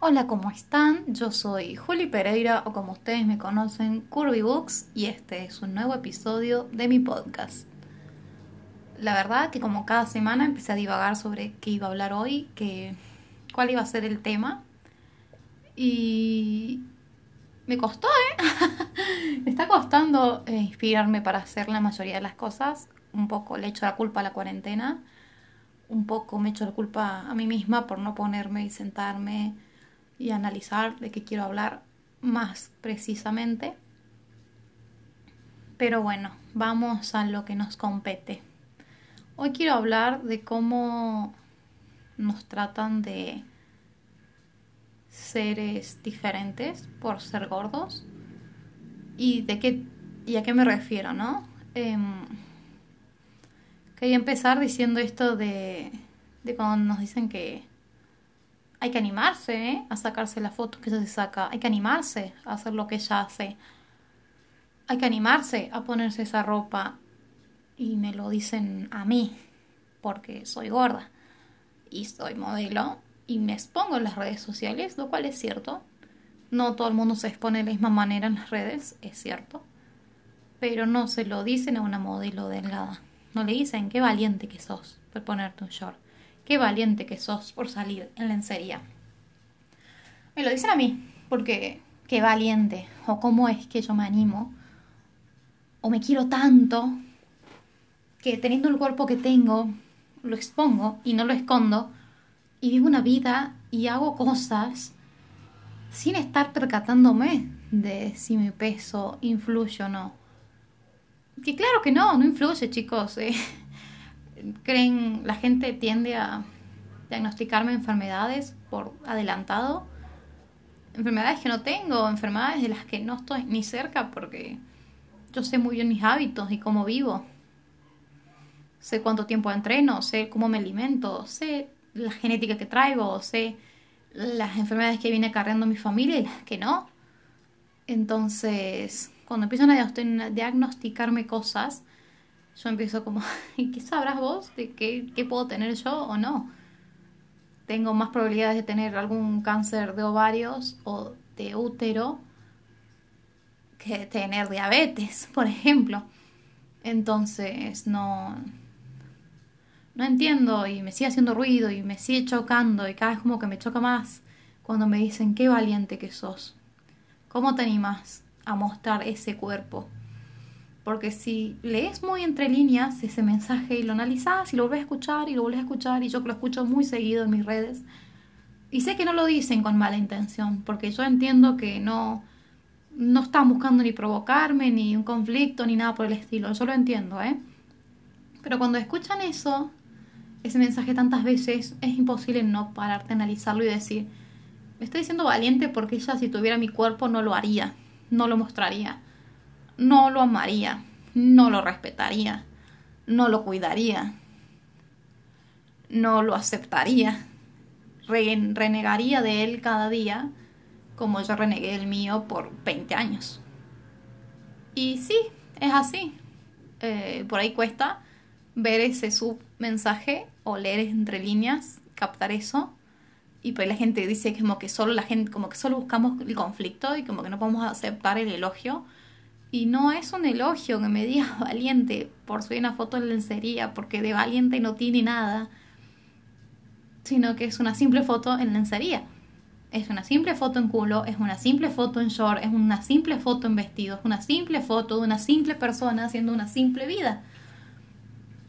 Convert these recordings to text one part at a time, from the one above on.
Hola, ¿cómo están? Yo soy Juli Pereira o como ustedes me conocen, Curvy Books y este es un nuevo episodio de mi podcast. La verdad que como cada semana empecé a divagar sobre qué iba a hablar hoy, que, cuál iba a ser el tema y me costó, ¿eh? me está costando eh, inspirarme para hacer la mayoría de las cosas. Un poco le echo la culpa a la cuarentena, un poco me echo la culpa a mí misma por no ponerme y sentarme y analizar de qué quiero hablar más precisamente. Pero bueno, vamos a lo que nos compete. Hoy quiero hablar de cómo nos tratan de seres diferentes por ser gordos y de qué y a qué me refiero, ¿no? Eh, quería empezar diciendo esto de, de cuando nos dicen que hay que animarse ¿eh? a sacarse la foto que ella se saca, hay que animarse a hacer lo que ella hace, hay que animarse a ponerse esa ropa y me lo dicen a mí porque soy gorda y soy modelo y me expongo en las redes sociales, lo cual es cierto. No todo el mundo se expone de la misma manera en las redes, es cierto. Pero no se lo dicen a una modelo delgada. No le dicen qué valiente que sos por ponerte un short. Qué valiente que sos por salir en lencería. Me lo dicen a mí, porque qué valiente, o cómo es que yo me animo, o me quiero tanto, que teniendo el cuerpo que tengo, lo expongo y no lo escondo, y vivo una vida y hago cosas sin estar percatándome de si mi peso influye o no. Que claro que no, no influye, chicos. Eh creen, la gente tiende a diagnosticarme enfermedades por adelantado. Enfermedades que no tengo, enfermedades de las que no estoy ni cerca porque yo sé muy bien mis hábitos y cómo vivo. Sé cuánto tiempo entreno, sé cómo me alimento, sé la genética que traigo, sé las enfermedades que viene cargando mi familia y las que no. Entonces, cuando empiezan a diagnosticarme cosas, yo empiezo como, ¿y qué sabrás vos de qué, qué puedo tener yo o no? Tengo más probabilidades de tener algún cáncer de ovarios o de útero que tener diabetes, por ejemplo. Entonces, no, no entiendo y me sigue haciendo ruido y me sigue chocando y cada vez como que me choca más cuando me dicen qué valiente que sos. ¿Cómo te animas a mostrar ese cuerpo? Porque si lees muy entre líneas ese mensaje y lo analizas y lo vuelves a escuchar y lo vuelves a escuchar, y yo lo escucho muy seguido en mis redes, y sé que no lo dicen con mala intención, porque yo entiendo que no, no están buscando ni provocarme, ni un conflicto, ni nada por el estilo. Yo lo entiendo, ¿eh? Pero cuando escuchan eso, ese mensaje tantas veces, es imposible no pararte a analizarlo y decir, me estoy diciendo valiente porque ella si tuviera mi cuerpo no lo haría, no lo mostraría no lo amaría, no lo respetaría, no lo cuidaría, no lo aceptaría, renegaría de él cada día como yo renegué el mío por 20 años. Y sí, es así. Eh, por ahí cuesta ver ese submensaje o leer entre líneas, captar eso. Y pues la gente dice como que solo la gente, como que solo buscamos el conflicto y como que no podemos aceptar el elogio y no es un elogio que me digas valiente por subir una foto en lencería, porque de valiente no tiene nada, sino que es una simple foto en lencería. Es una simple foto en culo, es una simple foto en short, es una simple foto en vestido, es una simple foto de una simple persona haciendo una simple vida.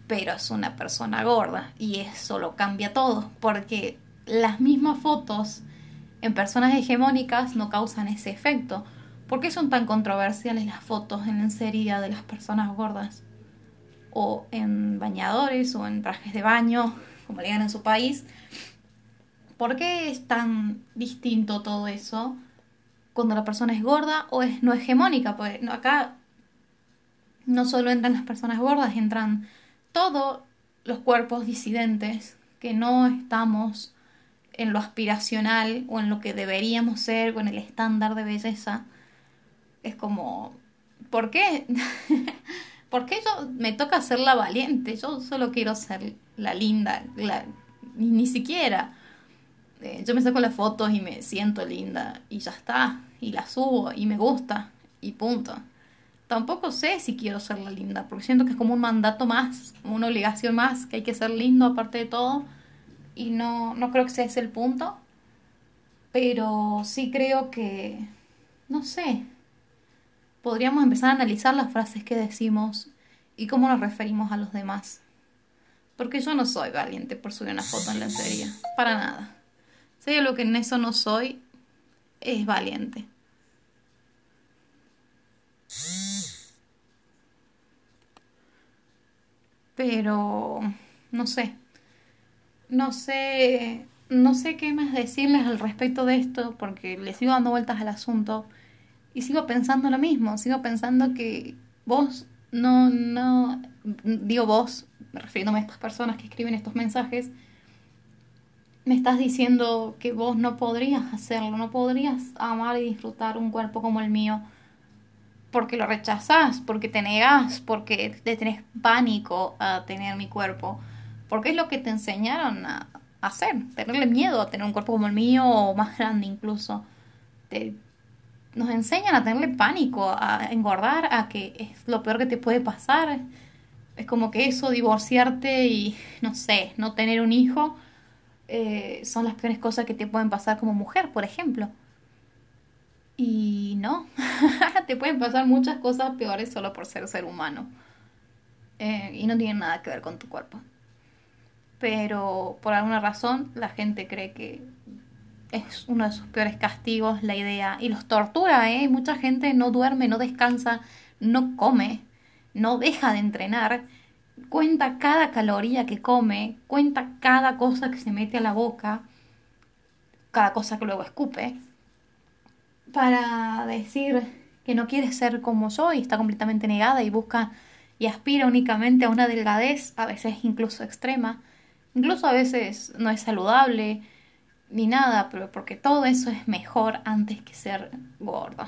Pero es una persona gorda y eso lo cambia todo, porque las mismas fotos en personas hegemónicas no causan ese efecto ¿Por qué son tan controversiales las fotos en lencería de las personas gordas? O en bañadores o en trajes de baño, como le digan en su país. ¿Por qué es tan distinto todo eso cuando la persona es gorda o es no hegemónica? Pues acá no solo entran las personas gordas, entran todos los cuerpos disidentes que no estamos en lo aspiracional o en lo que deberíamos ser con el estándar de belleza es como, ¿por qué? ¿Por qué yo me toca ser la valiente? Yo solo quiero ser la linda, la, ni, siquiera. Eh, yo me saco las fotos y me siento linda y ya está. Y las subo y me gusta y punto. Tampoco sé si quiero ser la linda, porque siento que es como un mandato más, una obligación más, que hay que ser lindo aparte de todo. Y no, no creo que sea ese el punto. Pero sí creo que, no sé, podríamos empezar a analizar las frases que decimos y cómo nos referimos a los demás. Porque yo no soy valiente por subir una foto en la serie, para nada. Si lo que en eso no soy, es valiente. Pero, no sé, no sé, no sé qué más decirles al respecto de esto, porque le sigo dando vueltas al asunto y sigo pensando lo mismo, sigo pensando que vos no, no, digo vos, refiriéndome a estas personas que escriben estos mensajes, me estás diciendo que vos no podrías hacerlo, no podrías amar y disfrutar un cuerpo como el mío, porque lo rechazás, porque te negás, porque te tenés pánico a tener mi cuerpo, porque es lo que te enseñaron a hacer, tenerle miedo a tener un cuerpo como el mío o más grande incluso. Te, nos enseñan a tenerle pánico, a engordar, a que es lo peor que te puede pasar. Es como que eso, divorciarte y, no sé, no tener un hijo, eh, son las peores cosas que te pueden pasar como mujer, por ejemplo. Y no, te pueden pasar muchas cosas peores solo por ser ser humano. Eh, y no tienen nada que ver con tu cuerpo. Pero por alguna razón la gente cree que es uno de sus peores castigos la idea. Y los tortura, ¿eh? Mucha gente no duerme, no descansa, no come, no deja de entrenar, cuenta cada caloría que come, cuenta cada cosa que se mete a la boca, cada cosa que luego escupe, para decir que no quiere ser como yo y está completamente negada y busca y aspira únicamente a una delgadez, a veces incluso extrema, incluso a veces no es saludable, ni nada, pero porque todo eso es mejor antes que ser gordo.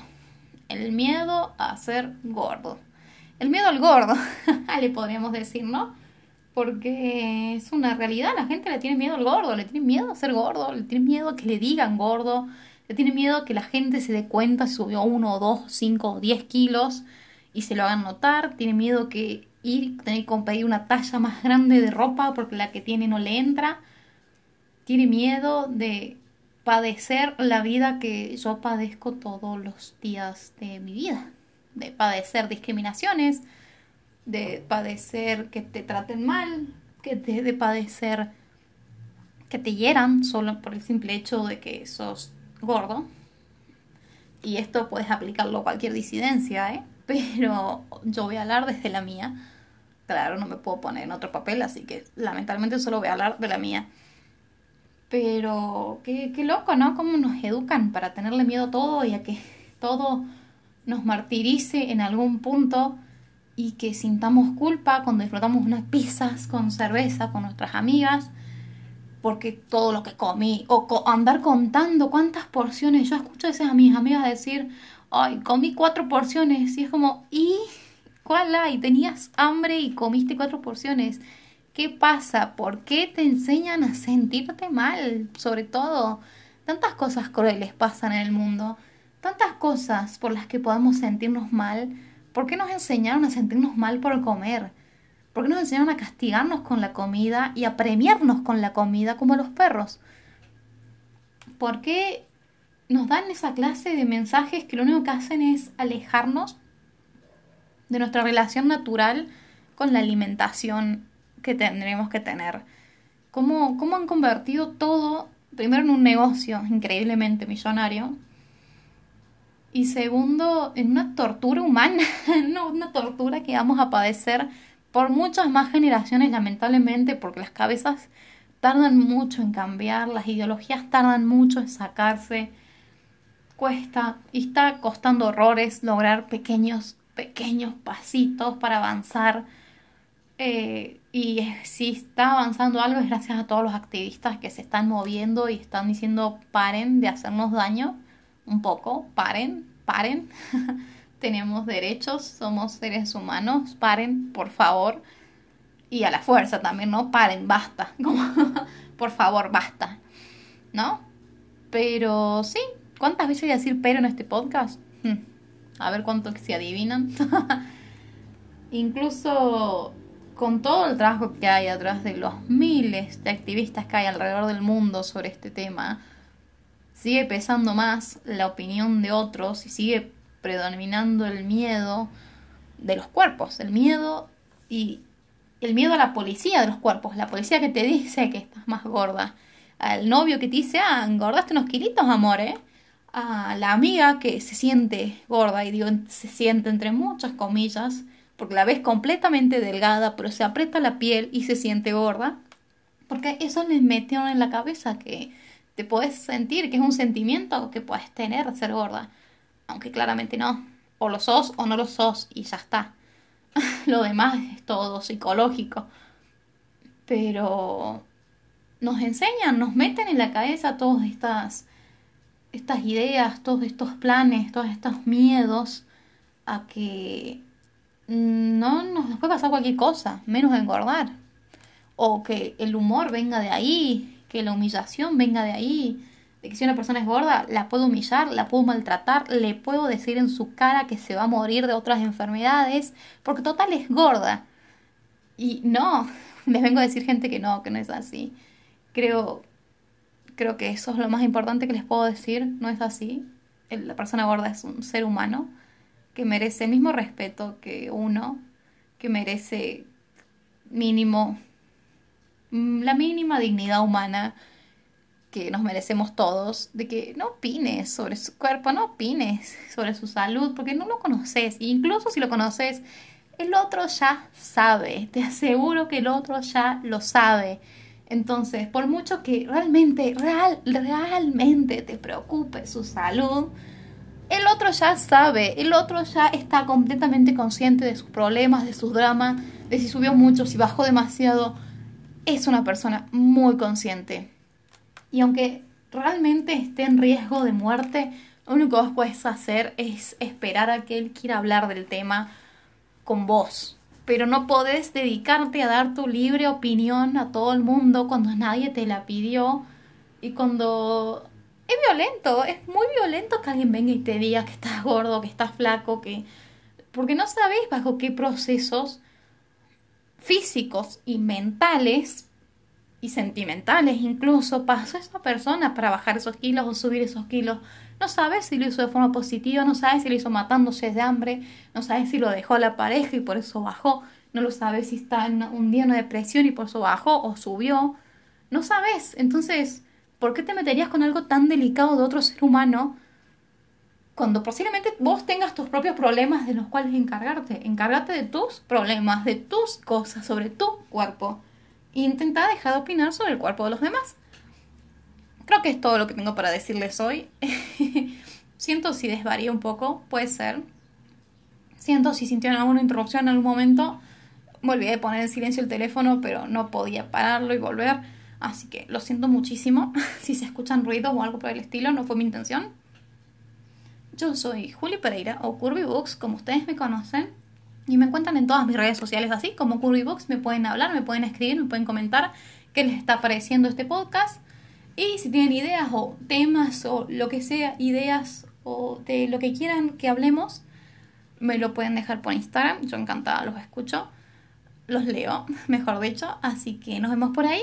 El miedo a ser gordo. El miedo al gordo, le podríamos decir, ¿no? Porque es una realidad, la gente le tiene miedo al gordo, le tiene miedo a ser gordo, le tiene miedo a que le digan gordo, le tiene miedo a que la gente se dé cuenta si subió uno, dos, cinco o diez kilos y se lo hagan notar, tiene miedo que ir, tener que pedir una talla más grande de ropa porque la que tiene no le entra tiene miedo de padecer la vida que yo padezco todos los días de mi vida, de padecer discriminaciones, de padecer que te traten mal, que te, de padecer que te hieran solo por el simple hecho de que sos gordo. Y esto puedes aplicarlo a cualquier disidencia, ¿eh? Pero yo voy a hablar desde la mía. Claro, no me puedo poner en otro papel, así que lamentablemente solo voy a hablar de la mía. Pero qué, qué loco, ¿no? Cómo nos educan para tenerle miedo a todo y a que todo nos martirice en algún punto y que sintamos culpa cuando disfrutamos unas pizzas con cerveza con nuestras amigas porque todo lo que comí o andar contando cuántas porciones yo escucho a veces a mis amigas decir ay comí cuatro porciones y es como y cuál hay tenías hambre y comiste cuatro porciones ¿Qué pasa? ¿Por qué te enseñan a sentirte mal? Sobre todo, tantas cosas crueles pasan en el mundo, tantas cosas por las que podemos sentirnos mal. ¿Por qué nos enseñaron a sentirnos mal por comer? ¿Por qué nos enseñaron a castigarnos con la comida y a premiarnos con la comida como los perros? ¿Por qué nos dan esa clase de mensajes que lo único que hacen es alejarnos de nuestra relación natural con la alimentación que tendremos que tener. ¿Cómo, cómo han convertido todo, primero en un negocio increíblemente millonario, y segundo, en una tortura humana, no, una tortura que vamos a padecer por muchas más generaciones, lamentablemente, porque las cabezas tardan mucho en cambiar, las ideologías tardan mucho en sacarse, cuesta y está costando horrores lograr pequeños, pequeños pasitos para avanzar eh, y si está avanzando algo es gracias a todos los activistas que se están moviendo y están diciendo paren de hacernos daño un poco, paren, paren. Tenemos derechos, somos seres humanos, paren, por favor. Y a la fuerza también, ¿no? Paren, basta. por favor, basta. ¿No? Pero sí, ¿cuántas veces voy a decir pero en este podcast? Hmm, a ver cuánto se adivinan. Incluso con todo el trabajo que hay atrás de los miles de activistas que hay alrededor del mundo sobre este tema, sigue pesando más la opinión de otros y sigue predominando el miedo de los cuerpos, el miedo y el miedo a la policía de los cuerpos, la policía que te dice que estás más gorda, al novio que te dice, ah, engordaste unos kilitos, amor, ¿eh? A la amiga que se siente gorda, y digo, se siente entre muchas comillas, porque la ves completamente delgada, pero se aprieta la piel y se siente gorda, porque eso les metieron en la cabeza que te puedes sentir, que es un sentimiento que puedes tener ser gorda, aunque claramente no, o lo sos o no lo sos y ya está. lo demás es todo psicológico. Pero nos enseñan, nos meten en la cabeza todas estas, estas ideas, todos estos planes, todos estos miedos a que no nos puede pasar cualquier cosa, menos engordar. O que el humor venga de ahí, que la humillación venga de ahí, de que si una persona es gorda, la puedo humillar, la puedo maltratar, le puedo decir en su cara que se va a morir de otras enfermedades, porque total es gorda. Y no, les vengo a decir gente que no, que no es así. Creo, creo que eso es lo más importante que les puedo decir, no es así. La persona gorda es un ser humano que merece el mismo respeto que uno, que merece mínimo, mm, la mínima dignidad humana que nos merecemos todos, de que no opines sobre su cuerpo, no opines sobre su salud, porque no lo conoces. E incluso si lo conoces, el otro ya sabe, te aseguro que el otro ya lo sabe. Entonces, por mucho que realmente, real, realmente te preocupe su salud, el otro ya sabe, el otro ya está completamente consciente de sus problemas, de sus dramas, de si subió mucho, si bajó demasiado. Es una persona muy consciente. Y aunque realmente esté en riesgo de muerte, lo único que vos puedes hacer es esperar a que él quiera hablar del tema con vos. Pero no podés dedicarte a dar tu libre opinión a todo el mundo cuando nadie te la pidió y cuando es violento, es muy violento que alguien venga y te diga que estás gordo, que estás flaco, que porque no sabes bajo qué procesos físicos y mentales y sentimentales incluso pasó esa persona para bajar esos kilos o subir esos kilos. No sabes si lo hizo de forma positiva, no sabes si lo hizo matándose de hambre, no sabes si lo dejó la pareja y por eso bajó, no lo sabes si está en un día en depresión y por eso bajó o subió. No sabes. Entonces, ¿por qué te meterías con algo tan delicado de otro ser humano cuando posiblemente vos tengas tus propios problemas de los cuales encargarte? Encárgate de tus problemas, de tus cosas, sobre tu cuerpo intenta dejar de opinar sobre el cuerpo de los demás. Creo que es todo lo que tengo para decirles hoy. Siento si desvaría un poco, puede ser. Siento si sintieron alguna interrupción en algún momento. Me olvidé de poner en silencio el teléfono, pero no podía pararlo y volver. Así que lo siento muchísimo. si se escuchan ruidos o algo por el estilo, no fue mi intención. Yo soy Juli Pereira o Curvy Books, como ustedes me conocen. Y me encuentran en todas mis redes sociales así, como Currybox, me pueden hablar, me pueden escribir, me pueden comentar qué les está pareciendo este podcast. Y si tienen ideas o temas o lo que sea, ideas o de lo que quieran que hablemos, me lo pueden dejar por Instagram. Yo encantada los escucho, los leo, mejor dicho. Así que nos vemos por ahí.